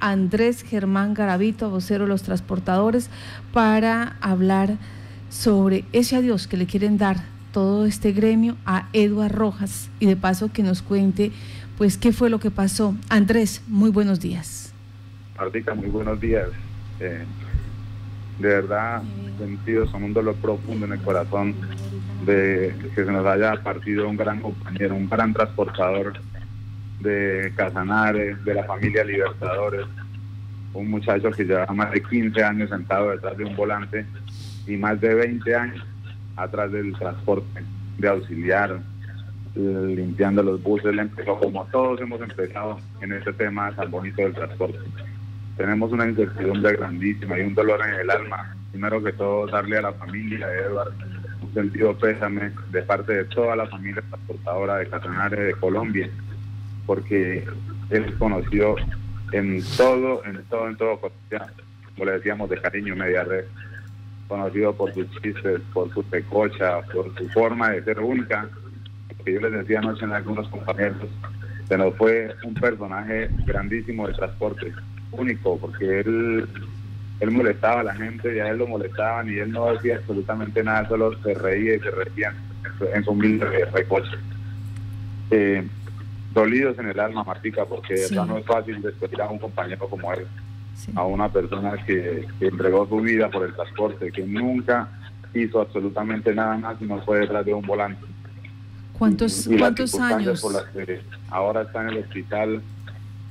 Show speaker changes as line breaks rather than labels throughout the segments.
Andrés Germán Garavito, vocero de los transportadores, para hablar sobre ese adiós que le quieren dar todo este gremio a Eduard Rojas y de paso que nos cuente pues qué fue lo que pasó. Andrés, muy buenos días.
Martica, muy buenos días. Eh, de verdad, sentido son un dolor profundo en el corazón de que se nos haya partido un gran compañero, un gran transportador de Casanares, de la familia Libertadores, un muchacho que lleva más de 15 años sentado detrás de un volante y más de 20 años atrás del transporte, de auxiliar, limpiando los buses, como todos hemos empezado en este tema tan bonito del transporte. Tenemos una incertidumbre grandísima y un dolor en el alma. Primero que todo, darle a la familia de Eduardo un sentido pésame de parte de toda la familia transportadora de Catanares de Colombia, porque él conoció en todo, en todo, en todo, como le decíamos, de cariño media red conocido por sus chistes, por su pecocha, por su forma de ser única. Que yo les decía anoche en algunos compañeros, se nos fue un personaje grandísimo de transporte, único, porque él, él molestaba a la gente y a él lo molestaban y él no decía absolutamente nada, solo se reía y se reía en su humilde recoche. Eh, dolidos en el alma, Martica, porque no es fácil despedir a un compañero como él a una persona que, entregó su vida por el transporte, que nunca hizo absolutamente nada más y no fue detrás de un volante.
¿Cuántos, ¿cuántos años?
ahora está en el hospital.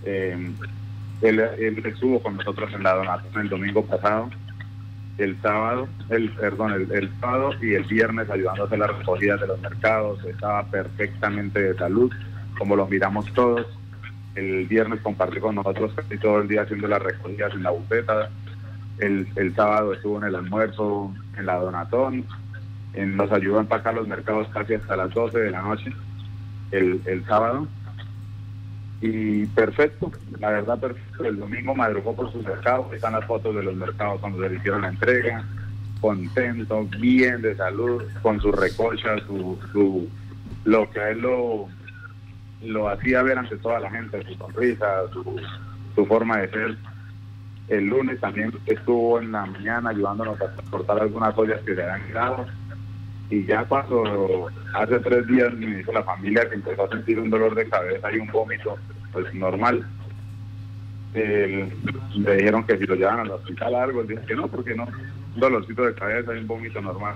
Eh, él, estuvo con nosotros en la donación el domingo pasado, el sábado, el perdón, el, el sábado y el viernes ayudándose a la recogida de los mercados. Estaba perfectamente de salud, como lo miramos todos el viernes compartió con nosotros casi todo el día haciendo las recogidas en la bufeta. El, sábado estuvo en el almuerzo, en la donatón. Nos ayudó a empacar los mercados casi hasta las 12 de la noche el, sábado. Y perfecto, la verdad perfecto. El domingo madrugó por sus mercados. Están las fotos de los mercados cuando se le hicieron la entrega. Contento, bien de salud, con su recocha, su, su, lo que él lo, lo hacía ver ante toda la gente, su sonrisa, su, forma de ser. El lunes también estuvo en la mañana ayudándonos a transportar algunas ollas que se habían quedado. Y ya cuando hace tres días me dijo la familia que empezó a sentir un dolor de cabeza y un vómito, pues normal. le dijeron que si lo llevan al hospital algo, él dijo que no, porque no, un dolorcito de cabeza y un vómito normal.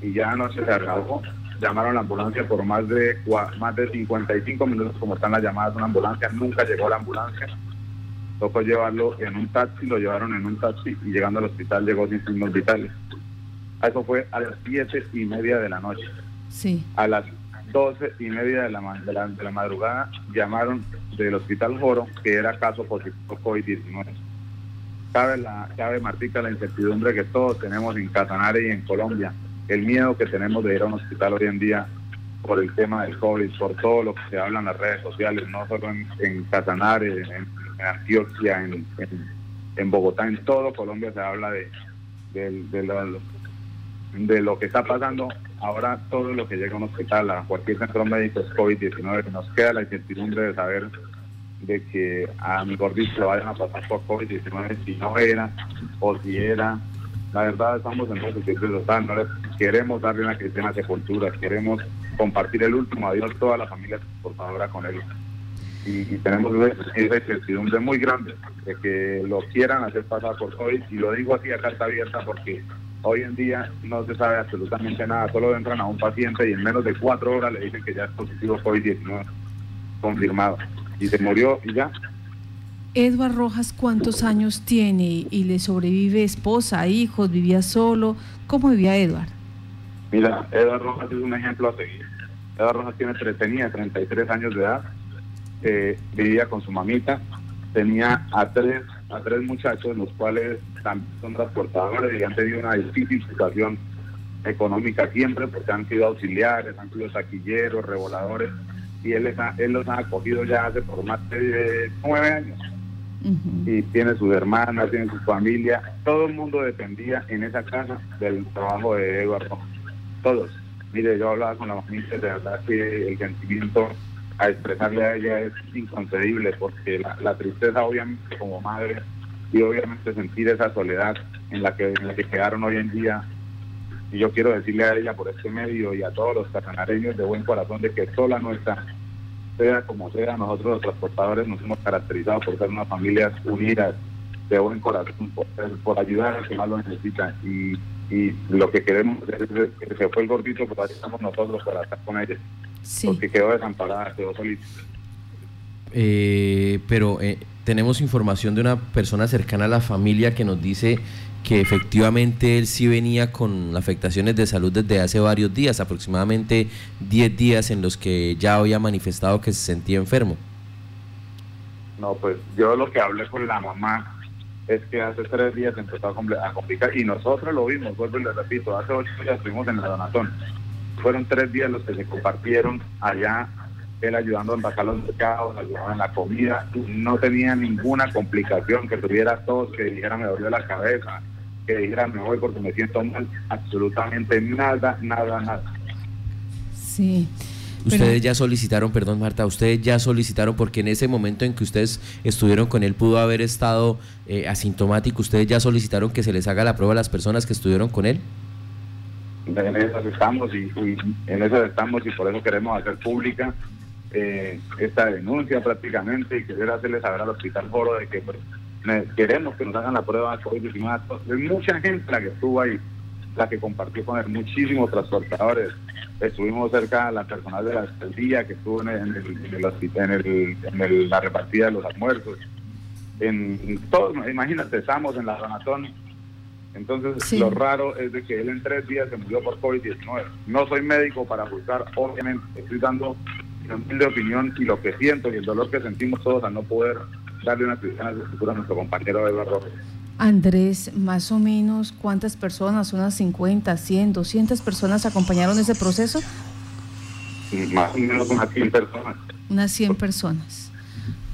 Y ya no se le acabó llamaron a la ambulancia por más de más de 55 minutos como están las llamadas de una ambulancia, nunca llegó la ambulancia. Tocó llevarlo en un taxi, lo llevaron en un taxi y llegando al hospital llegó sin signos vitales. Eso fue a las 7 y media de la noche.
Sí.
A las 12 y media de la, de la, de la madrugada llamaron del hospital Joro que era caso positivo COVID-19. Cabe, la, cabe, Martica, la incertidumbre que todos tenemos en Catanare y en Colombia el miedo que tenemos de ir a un hospital hoy en día por el tema del COVID, por todo lo que se habla en las redes sociales, no solo en, en en, Antioquia, en, Bogotá, en todo Colombia se habla de, de, lo, de lo que está pasando. Ahora todo lo que llega a un hospital, a cualquier centro médico es COVID-19, nos queda la incertidumbre de saber de que a mi gordito vayan a pasar por COVID-19 si no era o si era la verdad estamos en un sitio no le queremos darle una cristiana sepultura, queremos compartir el último adiós toda la familia transportadora con él. Y, tenemos esa incertidumbre muy grande de que lo quieran hacer pasar por COVID, y lo digo así a carta abierta porque hoy en día no se sabe absolutamente nada, solo entran a un paciente y en menos de cuatro horas le dicen que ya es positivo COVID-19 confirmado y se murió y ya
Edward Rojas, ¿cuántos años tiene y le sobrevive esposa, hijos, vivía solo? ¿Cómo vivía Edward?
Mira, Edward Rojas es un ejemplo a seguir. Edward Rojas tiene, tenía 33 años de edad, eh, vivía con su mamita, tenía a tres, a tres muchachos, los cuales también son transportadores y han tenido una difícil situación económica siempre porque han sido auxiliares, han sido taquilleros, revoladores y él, él los ha acogido ya hace por más de nueve años y tiene sus hermanas, tiene su familia. Todo el mundo dependía en esa casa del trabajo de Eduardo. Todos. Mire, yo hablaba con la familia, de verdad que el sentimiento a expresarle a ella es inconcebible porque la, tristeza obviamente como madre y obviamente sentir esa soledad en la que, en la que quedaron hoy en día y yo quiero decirle a ella por este medio y a todos los catanareños de buen corazón de que sola no está sea como sea nosotros los transportadores nos hemos caracterizado por ser unas familias unidas de buen corazón por, ayudar al que más lo necesita y, y lo que queremos es que se fue el gordito pero ahí estamos nosotros para estar con ella porque quedó desamparada, quedó solita.
Eh, pero eh, tenemos información de una persona cercana a la familia que nos dice que efectivamente él sí venía con afectaciones de salud desde hace varios días, aproximadamente 10 días en los que ya había manifestado que se sentía enfermo.
No, pues yo lo que hablé con la mamá es que hace tres días empezó a, complicar y nosotros lo vimos, vuelvo y le repito, hace ocho días estuvimos en la donatón fueron tres días los que se compartieron allá, él ayudando a empacar los mercados, ayudando en la comida, no tenía ninguna complicación, que tuviera tos, que dijera me dolió la cabeza, que dijera me voy porque me siento mal, absolutamente nada, nada, nada.
Sí.
Ustedes ya solicitaron, perdón Marta, ustedes ya solicitaron porque en ese momento en que ustedes estuvieron con él pudo haber estado eh, asintomático, ustedes ya solicitaron que se les haga la prueba a las personas que estuvieron con él
en esas estamos y, en esas estamos y por eso queremos hacer pública eh, esta denuncia prácticamente y querer hacerle saber al Hospital Foro de que pues, queremos que nos hagan la prueba de COVID-19. Hay mucha gente la que estuvo ahí, la que compartió con él, muchísimos transportadores. Estuvimos cerca de la personal de la alcaldía que estuvo en, el, en, el, la repartida de los almuerzos. En, todos, imagínate, estamos en la donatón entonces, lo raro es de que él en tres días se murió por COVID-19. No soy médico para juzgar, obviamente, estoy dando mi opinión y lo que siento y el dolor que sentimos todos al no poder darle una de a nuestro compañero Eduardo.
Andrés, más o menos, ¿cuántas personas? ¿Unas 50, 100, 200 personas acompañaron ese proceso?
Más o menos unas 100 personas.
Unas 100 personas.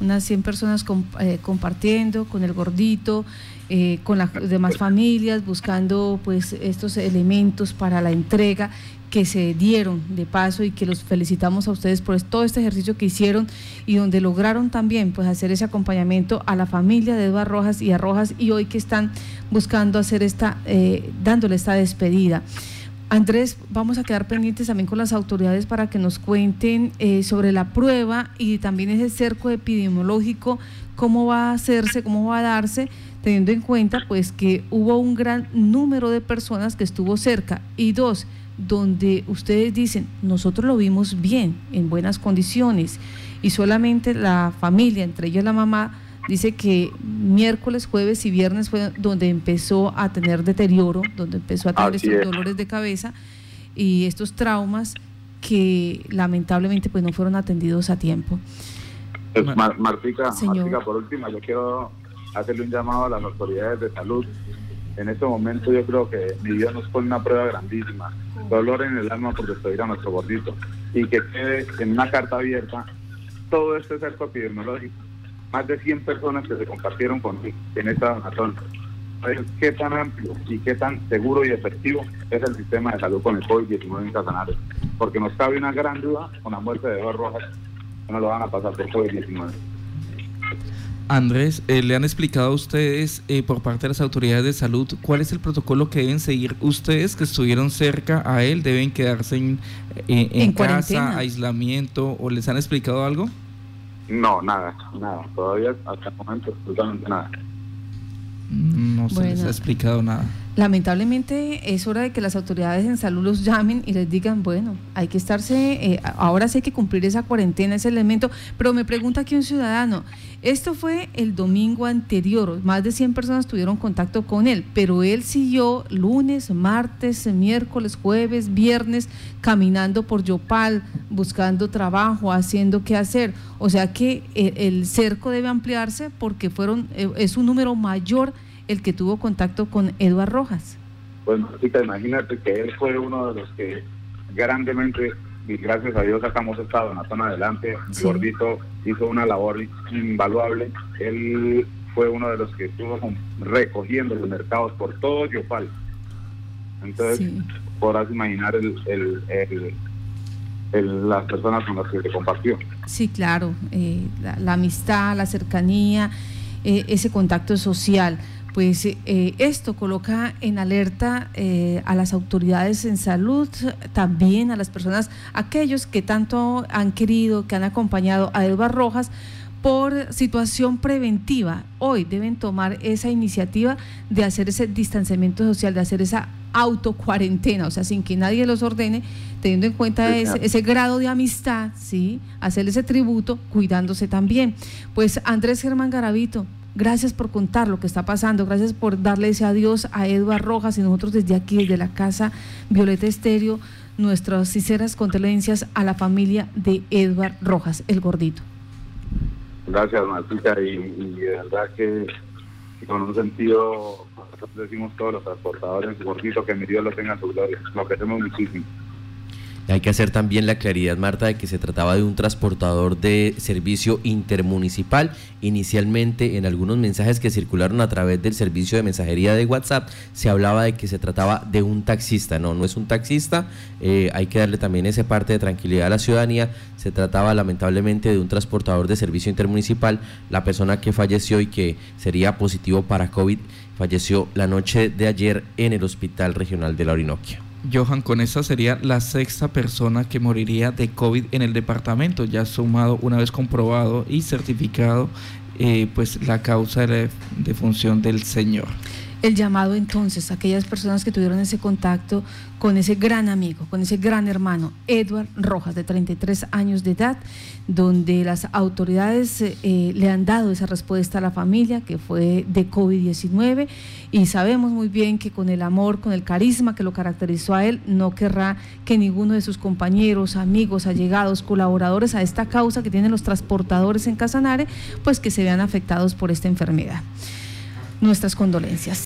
Unas 100 personas eh, compartiendo con el gordito eh, con las demás familias, buscando pues estos elementos para la entrega que se dieron de paso y que los felicitamos a ustedes por todo este ejercicio que hicieron y donde lograron también pues hacer ese acompañamiento a la familia de Eduardo Rojas y a Rojas y hoy que están buscando hacer esta, eh, dándole esta despedida. Andrés, vamos a quedar pendientes también con las autoridades para que nos cuenten eh, sobre la prueba y también ese cerco epidemiológico, cómo va a hacerse, cómo va a darse teniendo en cuenta pues que hubo un gran número de personas que estuvo cerca y dos, donde ustedes dicen, nosotros lo vimos bien, en buenas condiciones y solamente la familia, entre ellos la mamá, dice que miércoles, jueves y viernes fue donde empezó a tener deterioro, donde empezó a tener estos dolores de cabeza y estos traumas que lamentablemente pues no fueron atendidos a tiempo.
Pues, Martica, por último, yo quiero hacerle un llamado a las autoridades de salud. En este momento yo creo que mi Dios nos pone una prueba grandísima, dolor en el alma por despedir a nuestro gordito y que quede en una carta abierta todo este cerco epidemiológico. Más de 100 personas que se compartieron conmigo en esta donatón. ¿Qué tan amplio y qué tan seguro y efectivo es el sistema de salud con el COVID-19 en Casanares? Porque nos cabe una gran duda con la muerte de dos rojas que no lo van a pasar por COVID-19.
Andrés, eh, le han explicado a ustedes eh, por parte de las autoridades de salud cuál es el protocolo que deben seguir ustedes que estuvieron cerca a él, deben quedarse en, eh, casa, aislamiento o les han explicado algo?
No, nada, nada, todavía hasta el momento absolutamente nada.
No se les ha explicado nada.
Lamentablemente es hora de que las autoridades en salud los llamen y les digan, bueno, hay que estarse, eh, ahora sí hay que cumplir esa cuarentena, ese elemento, pero me pregunta aquí un ciudadano, esto fue el domingo anterior, más de 100 personas tuvieron contacto con él, pero él siguió lunes, martes, miércoles, jueves, viernes, caminando por Yopal, buscando trabajo, haciendo qué hacer, o sea que el, el cerco debe ampliarse porque fueron, eh, es un número mayor el que tuvo contacto con Eduardo Rojas.
Bueno, chica, imagínate que él fue uno de los que grandemente, y gracias a Dios sacamos esta donatón adelante. Gordito hizo una labor invaluable. Él fue uno de los que estuvo recogiendo los mercados por todo Yopal. Entonces, podrás imaginar el, el, el, las personas con las que se compartió.
Sí, claro, eh, la, amistad, la cercanía, eh, ese contacto social. Pues eh, esto coloca en alerta a las autoridades en salud, también a las personas, aquellos que tanto han querido, que han acompañado a Edward Rojas, por situación preventiva. Hoy deben tomar esa iniciativa de hacer ese distanciamiento social, de hacer esa autocuarentena, o sea, sin que nadie los ordene, teniendo en cuenta ese, grado de amistad, ¿sí? Hacer ese tributo, cuidándose también. Pues Andrés Germán Garavito, gracias por contar lo que está pasando, gracias por darle ese adiós a Eduard Rojas y nosotros desde aquí, desde la casa Violeta Estéreo, nuestras sinceras condolencias a la familia de Eduard Rojas, el gordito.
Gracias, Martita, y, de verdad que con un sentido, decimos todos los transportadores, gordito, que mi Dios lo tenga en su gloria. Lo queremos muchísimo.
Hay que hacer también la claridad, Marta, de que se trataba de un transportador de servicio intermunicipal. Inicialmente, en algunos mensajes que circularon a través del servicio de mensajería de WhatsApp, se hablaba de que se trataba de un taxista. No, no es un taxista. Eh, hay que darle también esa parte de tranquilidad a la ciudadanía. Se trataba lamentablemente de un transportador de servicio intermunicipal. La persona que falleció y que sería positivo para COVID falleció la noche de ayer en el Hospital Regional de la Orinoquia.
Johan, con esta sería la sexta persona que moriría de COVID en el departamento, ya sumado una vez comprobado y certificado eh, pues la causa de defunción del señor
el llamado entonces a aquellas personas que tuvieron ese contacto con ese gran amigo, con ese gran hermano, Edward Rojas, de 33 años de edad, donde las autoridades eh, le han dado esa respuesta a la familia, que fue de COVID-19, y sabemos muy bien que con el amor, con el carisma que lo caracterizó a él, no querrá que ninguno de sus compañeros, amigos, allegados, colaboradores a esta causa que tienen los transportadores en Casanare, pues que se vean afectados por esta enfermedad. Nuestras condolencias.